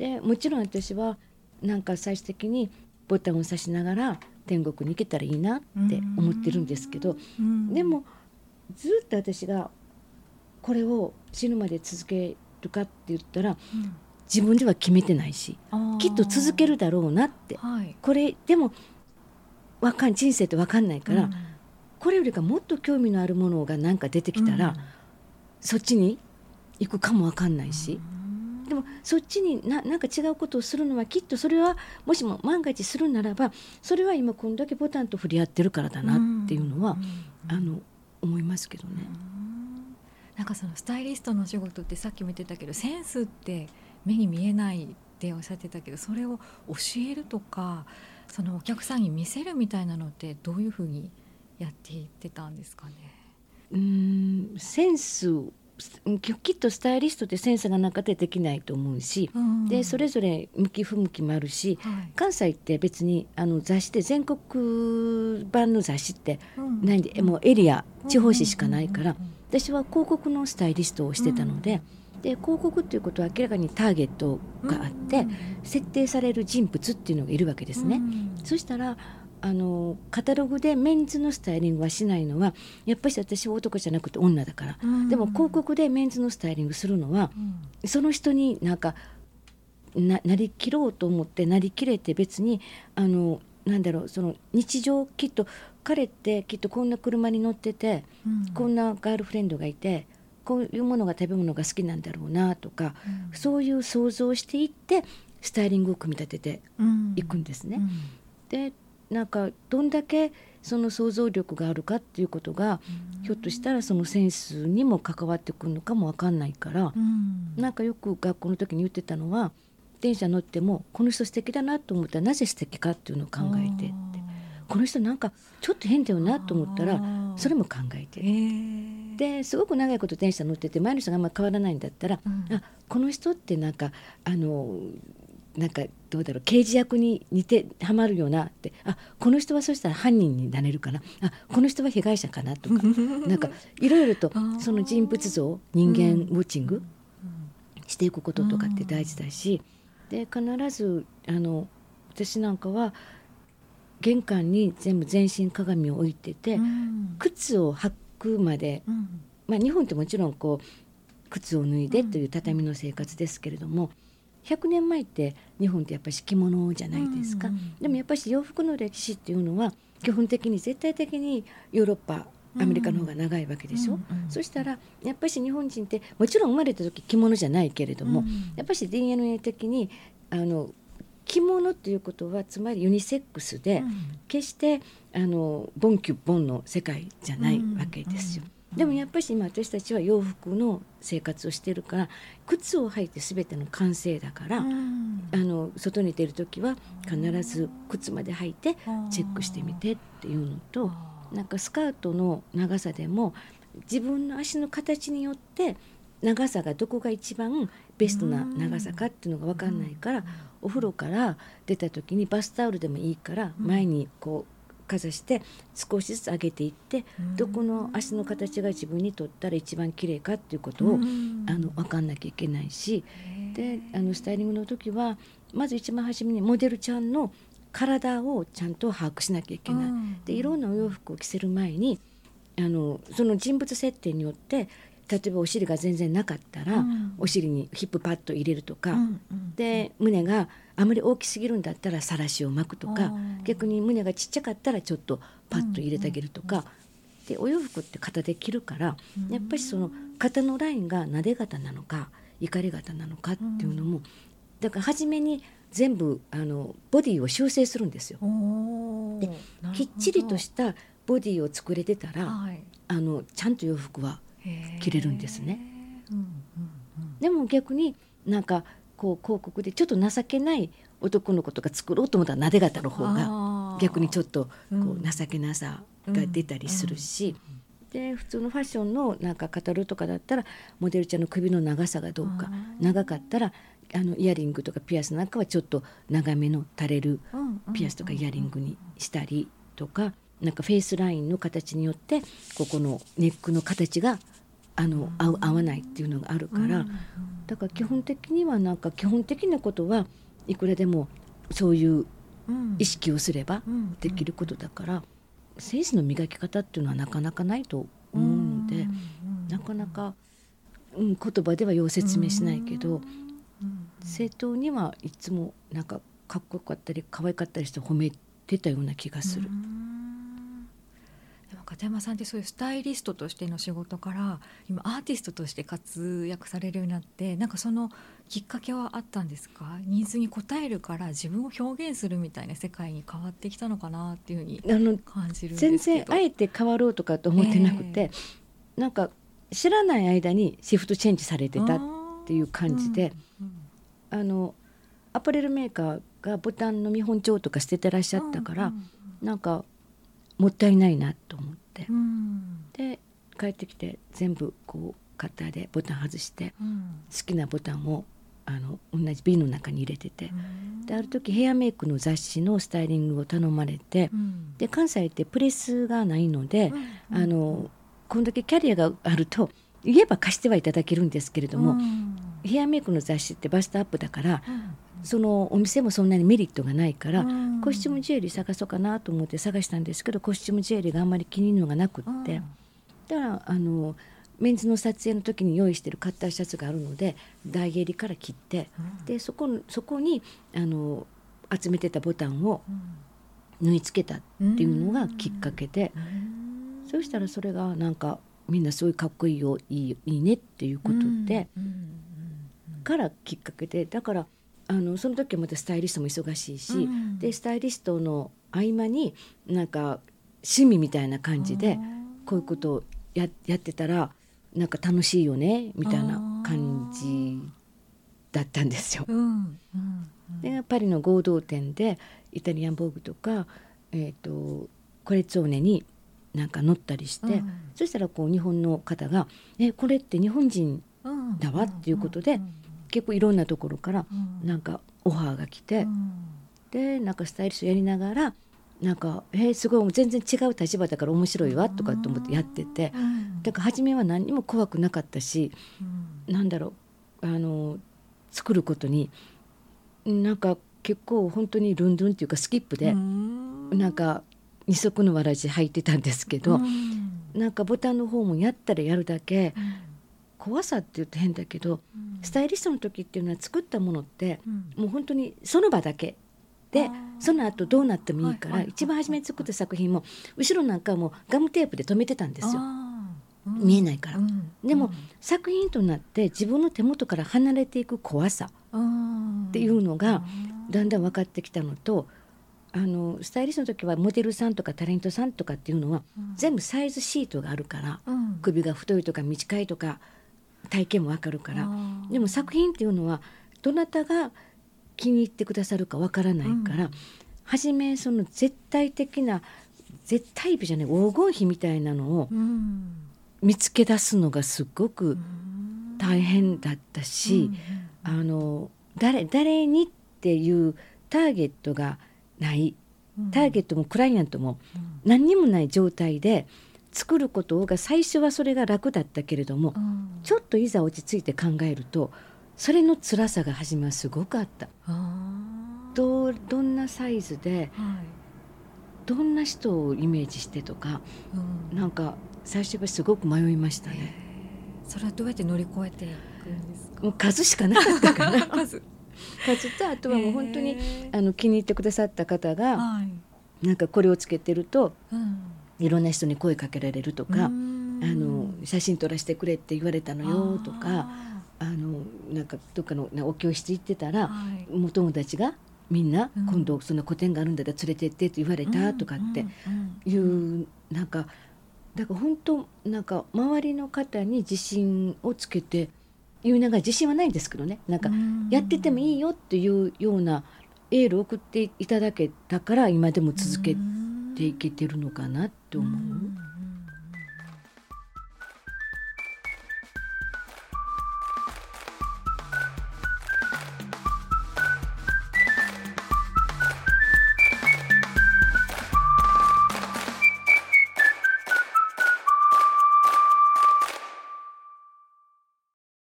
でもちろん私はなんか最終的にボタンを押しながら天国に行けたらいいなって思ってるんですけど、でもずっと私がこれを死ぬまで続けるかって言ったら、自分では決めてないしきっと続けるだろうなって、はい、これでもわかん人生って分かんないから、うん、これよりかもっと興味のあるものが何か出てきたら、うん、そっちに行くかも分かんないし、うん、でもそっちにななんか違うことをするのはきっとそれはもしも万が一するならばそれは今こんだけボタンと振り合ってるからだなっていうのは、あの思いますけどね。なんかそのスタイリストの仕事ってさっきも言ってたけどセンスって目に見えないっておっしゃってたけどそれを教えるとかそのお客さんに見せるみたいなのってどういうふうにやっていってたんですかね？うんセンスきっとスタイリストってセンスがなかったらできないと思うし、うん、でそれぞれ向き不向きもあるし、はい、関西って別にあの雑誌で全国版の雑誌ってないんで、うん、もうエリア地方紙しかないから、私は広告のスタイリストをしてたので。で広告っていうことは明らかにターゲットがあって、設定される人物っていうのがいるわけですね。そしたらあのカタログでメンズのスタイリングはしないのはやっぱり私は男じゃなくて女だから、うん、でも広告でメンズのスタイリングするのは、うん、その人になんかななりきろうと思ってなりきれて別にあのなんだろうその日常きっと彼ってきっとこんな車に乗ってて、うん、こんなガールフレンドがいてこういうものが食べ物が好きなんだろうなとか、うん、そういう想像をしていってスタイリングを組み立てていくんですね。うん、でなんかどんだけその想像力があるかっていうことが、うん、ひょっとしたらそのセンスにも関わってくるのかも分かんないから、うん、なんかよく学校の時に言ってたのは電車乗ってもこの人素敵だなと思ったらなぜ素敵かっていうのを考えてって。この人なんかちょっと変だよなと思ったらそれも考えて。えー。ですごく長いこと電車乗ってて前の人があんま変わらないんだったら、うん、あこの人ってなんかあのなんかどうだろう刑事役に似てはまるよなって。あこの人はそしたら犯人になれるかな。あこの人は被害者かなとか。なんかいろいろとその人物像人間ウォッチングしていくこととかって大事だし、で必ずあの私なんかは玄関に全部全身鏡を置いてて、靴を履くまで、うん、まあ、日本ってもちろんこう靴を脱いでという畳の生活ですけれども、100年前って日本ってやっぱり敷物じゃないですか、うんうん、でもやっぱり洋服の歴史っていうのは基本的に絶対的にヨーロッパアメリカの方が長いわけでしょ、うんうん、そしたらやっぱり日本人ってもちろん生まれた時着物じゃないけれども、うん、やっぱり DNA 的にあの着物っていうことはつまりユニセックスで、決してあのボンキュッボンの世界じゃないわけですよ。でもやっぱり今私たちは洋服の生活をしてるから靴を履いて全ての完成だから、うん、あの外に出る時は必ず靴まで履いてチェックしてみてっていうのとなんかスカートの長さでも自分の足の形によって長さがどこが一番ベストな長さかっていうのが分かんないから、お風呂から出た時にバスタオルでもいいから前にこうかざして少しずつ上げていってどこの足の形が自分にとったら一番綺麗かっていうことをあの分かんなきゃいけないしであのスタイリングの時はまず一番初めにモデルちゃんの体をちゃんと把握しなきゃいけない。でいろんなお洋服を着せる前にあのその人物設定によって例えばお尻が全然なかったら、うん、お尻にヒップパッド入れるとか、うんうん、で胸があまり大きすぎるんだったらさらしを巻くとか。逆に胸がちっちゃかったらちょっとパッと入れてあげるとか、うんうん、でお洋服って肩で着るから、やっぱりその肩のラインがなで型なのか怒り型なのかっていうのも、だから初めに全部あのボディを修正するんですよ。できっちりとしたボディを作れてたら、はい、あのちゃんと洋服は着れるんですね。うんうんうん、でも逆になんかこう広告でちょっと情けない男の子とか作ろうと思ったらなで型の方が逆にちょっとこう情けなさが出たりするし、で普通のファッションのなんか語るとかだったらモデルちゃんの首の長さがどうか長かったらあのイヤリングとかピアスなんかはちょっと長めの垂れるピアスとかイヤリングにしたりとかなんかフェイスラインの形によってここのネックの形があの合う合わないっていうのがあるから、だから基本的にはなんか基本的なことはいくらでもそういう意識をすればできることだから、センスの磨き方っていうのはなかなかないと思うので、なかなか、うん、言葉ではよう説明しないけど、正当にはいつもなんかかっこよかったり可愛かったりして褒めてたような気がする。片山さんってそういうスタイリストとしての仕事から今アーティストとして活躍されるようになってなんかそのきっかけはあったんですか？ニーズに応えるから自分を表現するみたいな世界に変わってきたのかなっていうふうに感じる全然あえて変わろうとかと思ってなくて、えー、なんか知らない間にシフトチェンジされてたっていう感じで、うんうん、あのアパレルメーカーがボタンの見本帳とか捨ててらっしゃったから、ううん、なんかもったいないなと思って、うん、で帰ってきて全部こうカッターでボタン外して、うん、好きなボタンをあの同じ瓶の中に入れてて、うん、である時ヘアメイクの雑誌のスタイリングを頼まれて、で関西ってプレスがないので、あのこんだけキャリアがあると言えば貸してはいただけるんですけれども、ヘアメイクの雑誌ってバストアップだから、そのお店もそんなにメリットがないから、コスチュームジュエリー探そうかなと思って探したんですけどコスチュームジュエリーがあんまり気に入るのがなくって、だからあのメンズの撮影の時に用意してるカッターシャツがあるので台襟から切って、でそこそこにあの集めてたボタンを縫い付けたっていうのがきっかけで、そうしたらそれがなんかみんなすごいかっこいいよいいいいねっていうことで、からきっかけでだから。あのその時はまたスタイリストも忙しいし、うん、でスタイリストの合間になんか趣味みたいな感じでこういうことをややってたらなんか楽しいよねみたいな感じだったんですよ。うんうん、でパリの合同店でイタリアンボーグとか、えーと、コレッツォーネになんか乗ったりして、そしたらこう日本の方が「えこれって日本人だわ」っていうことで。結構いろんなところからなんかオファーが来て、うん、でなんかスタイリッシュやりながらなんか「えー、すごい全然違う立場だから面白いわ」とかと思ってやってて、うん、だから初めは何にも怖くなかったし、うん、なんだろうあの作ることになんか結構本当にルンルンっていうかスキップで、うん、なんか二足のわらじ履いてたんですけど、うん、なんかボタンの方もやったらやるだけ、怖さって言うと変だけど、スタイリストの時っていうのは作ったものって、もう本当にその場だけでその後どうなってもいいから、一番初めに作った作品も後ろなんかもガムテープで留めてたんですよ。見えないから、でも、作品となって自分の手元から離れていく怖さっていうのがだんだん分かってきたのとあのスタイリストの時はモデルさんとかタレントさんとかっていうのは、全部サイズシートがあるから、首が太いとか短いとか体験もわかるから。でも作品っていうのはどなたが気に入ってくださるかわからないから、うん、初めその絶対的な絶対美じゃない黄金比みたいなのを見つけ出すのがすごく大変だったし、うん、あの誰誰にっていうターゲットがない。ターゲットもクライアントも何にもない状態で。作ることが最初はそれが楽だったけれども、うん、ちょっといざ落ち着いて考えるとそれの辛さが始まるすごくあった。どどんなサイズで、はい、どんな人をイメージしてとか、うん、なんか最初はすごく迷いましたね。それはどうやって乗り越えていくんですか？もう数しかなかったから 数。数とあとはもう本当にあの気に入ってくださった方が、はい、なんかこれをつけてると、うんいろんな人に声かけられるとかあの写真撮らせてくれって言われたのよとかあのなんかどっかのお教室行ってたら、はい、お友達がみんな、今度その個展があるんだから連れてってって言われたとかっていう、なんかだから本当なんか周りの方に自信をつけて言いながら自信はないんですけどね。なんかやっててもいいよっていうようなエールを送っていただけたから今でも続けていけてるのかなって思う。